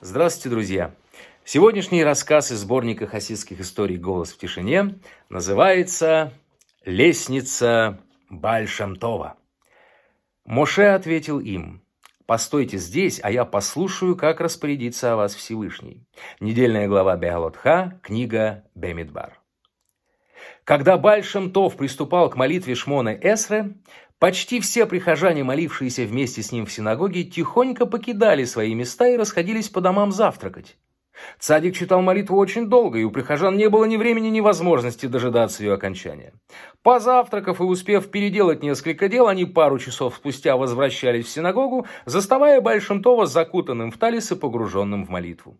Здравствуйте, друзья! Сегодняшний рассказ из сборника хасидских историй «Голос в тишине» называется «Лестница Бальшамтова». Моше ответил им, «Постойте здесь, а я послушаю, как распорядится о вас Всевышний». Недельная глава Бегалотха, книга Бемидбар. Когда Бальшамтов приступал к молитве Шмона Эсре, Почти все прихожане, молившиеся вместе с ним в синагоге, тихонько покидали свои места и расходились по домам завтракать. Цадик читал молитву очень долго, и у прихожан не было ни времени, ни возможности дожидаться ее окончания. Позавтракав и успев переделать несколько дел, они пару часов спустя возвращались в синагогу, заставая Большимтова закутанным в талис и погруженным в молитву.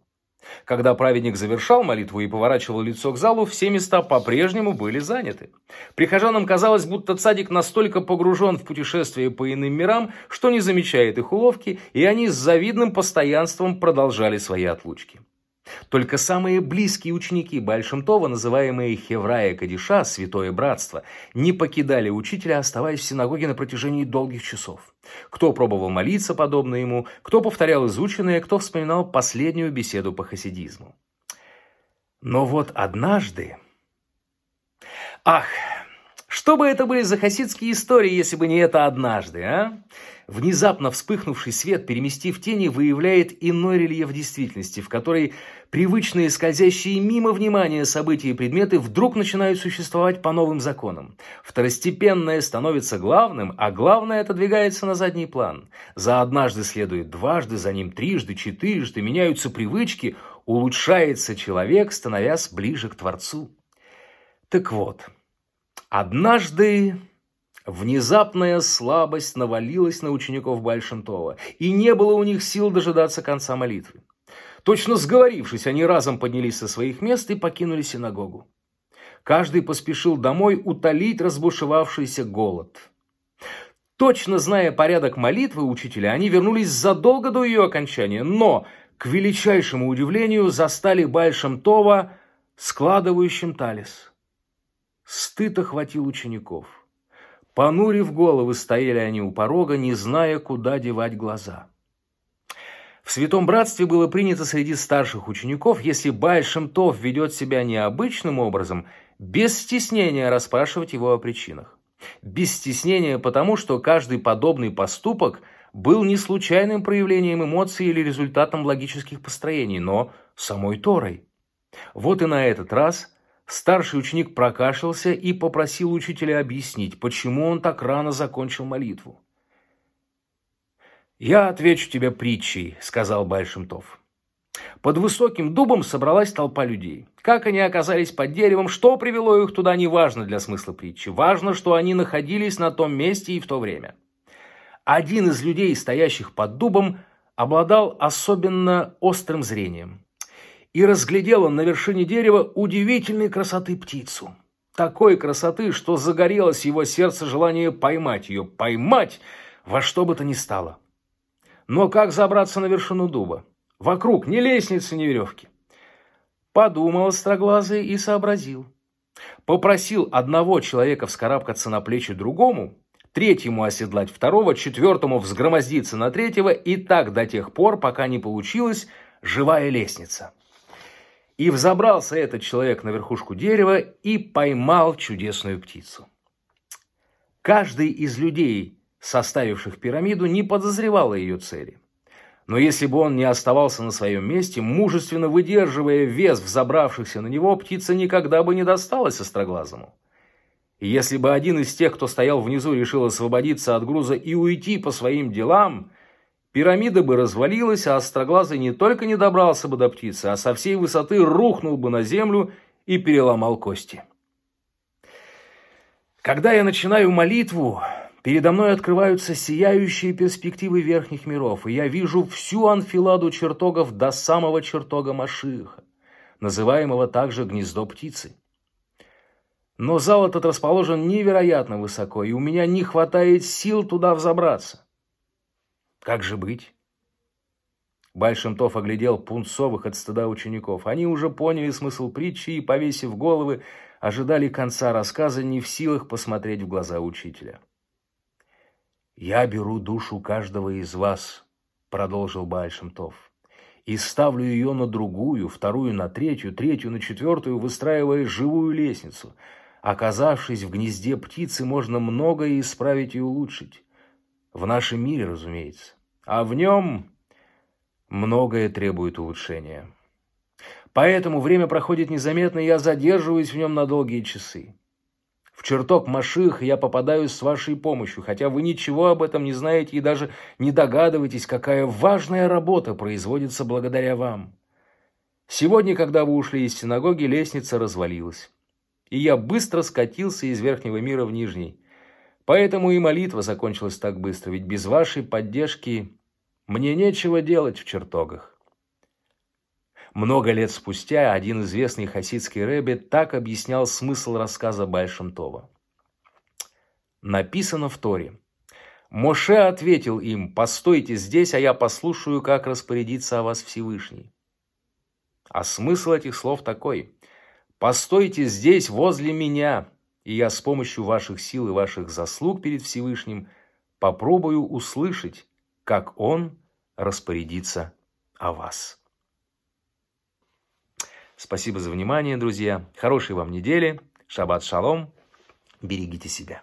Когда праведник завершал молитву и поворачивал лицо к залу, все места по-прежнему были заняты. Прихожанам казалось, будто цадик настолько погружен в путешествие по иным мирам, что не замечает их уловки, и они с завидным постоянством продолжали свои отлучки. Только самые близкие ученики Бальшемтова, называемые Хеврая Кадиша, Святое Братство, не покидали учителя, оставаясь в синагоге на протяжении долгих часов. Кто пробовал молиться подобно ему, кто повторял изученное, кто вспоминал последнюю беседу по хасидизму. Но вот однажды... Ах, что бы это были за хасидские истории, если бы не это однажды, а? Внезапно вспыхнувший свет, переместив тени, выявляет иной рельеф действительности, в которой привычные скользящие мимо внимания события и предметы вдруг начинают существовать по новым законам. Второстепенное становится главным, а главное отодвигается на задний план. За однажды следует дважды, за ним трижды, четырежды, меняются привычки, улучшается человек, становясь ближе к Творцу. Так вот, однажды Внезапная слабость навалилась на учеников Большинтова, и не было у них сил дожидаться конца молитвы. Точно сговорившись, они разом поднялись со своих мест и покинули синагогу. Каждый поспешил домой утолить разбушевавшийся голод. Точно зная порядок молитвы учителя, они вернулись задолго до ее окончания, но, к величайшему удивлению, застали Большамтова складывающим талис. Стыд охватил учеников – Понурив головы, стояли они у порога, не зная, куда девать глаза. В Святом Братстве было принято среди старших учеников, если Большемтов ведет себя необычным образом, без стеснения расспрашивать его о причинах. Без стеснения потому, что каждый подобный поступок был не случайным проявлением эмоций или результатом логических построений, но самой Торой. Вот и на этот раз Старший ученик прокашлялся и попросил учителя объяснить, почему он так рано закончил молитву. «Я отвечу тебе притчей», — сказал Большимтов. Под высоким дубом собралась толпа людей. Как они оказались под деревом, что привело их туда, не важно для смысла притчи. Важно, что они находились на том месте и в то время. Один из людей, стоящих под дубом, обладал особенно острым зрением и разглядел он на вершине дерева удивительной красоты птицу. Такой красоты, что загорелось его сердце желание поймать ее, поймать во что бы то ни стало. Но как забраться на вершину дуба? Вокруг ни лестницы, ни веревки. Подумал остроглазый и сообразил. Попросил одного человека вскарабкаться на плечи другому, третьему оседлать второго, четвертому взгромоздиться на третьего и так до тех пор, пока не получилась живая лестница. И взобрался этот человек на верхушку дерева и поймал чудесную птицу. Каждый из людей, составивших пирамиду, не подозревал о ее цели. Но если бы он не оставался на своем месте, мужественно выдерживая вес взобравшихся на него, птица никогда бы не досталась остроглазому. И если бы один из тех, кто стоял внизу, решил освободиться от груза и уйти по своим делам – Пирамида бы развалилась, а Остроглазый не только не добрался бы до птицы, а со всей высоты рухнул бы на землю и переломал кости. Когда я начинаю молитву, передо мной открываются сияющие перспективы верхних миров, и я вижу всю анфиладу чертогов до самого чертога Машиха, называемого также гнездо птицы. Но зал этот расположен невероятно высоко, и у меня не хватает сил туда взобраться. Как же быть? Большемтов оглядел пунцовых от стыда учеников. Они уже поняли смысл притчи и, повесив головы, ожидали конца рассказа, не в силах посмотреть в глаза учителя. «Я беру душу каждого из вас», — продолжил Большемтов, «и ставлю ее на другую, вторую на третью, третью на четвертую, выстраивая живую лестницу. Оказавшись в гнезде птицы, можно многое исправить и улучшить. В нашем мире, разумеется. А в нем многое требует улучшения. Поэтому время проходит незаметно, и я задерживаюсь в нем на долгие часы. В чертог Маших я попадаюсь с вашей помощью, хотя вы ничего об этом не знаете и даже не догадываетесь, какая важная работа производится благодаря вам. Сегодня, когда вы ушли из синагоги, лестница развалилась. И я быстро скатился из верхнего мира в нижний. Поэтому и молитва закончилась так быстро, ведь без вашей поддержки мне нечего делать в чертогах. Много лет спустя один известный хасидский рэбби так объяснял смысл рассказа Большемтова. Написано в Торе. Моше ответил им, постойте здесь, а я послушаю, как распорядиться о вас Всевышний. А смысл этих слов такой. Постойте здесь, возле меня, и я с помощью ваших сил и ваших заслуг перед Всевышним попробую услышать, как Он распорядиться о вас. Спасибо за внимание, друзья. Хорошей вам недели. Шаббат шалом. Берегите себя.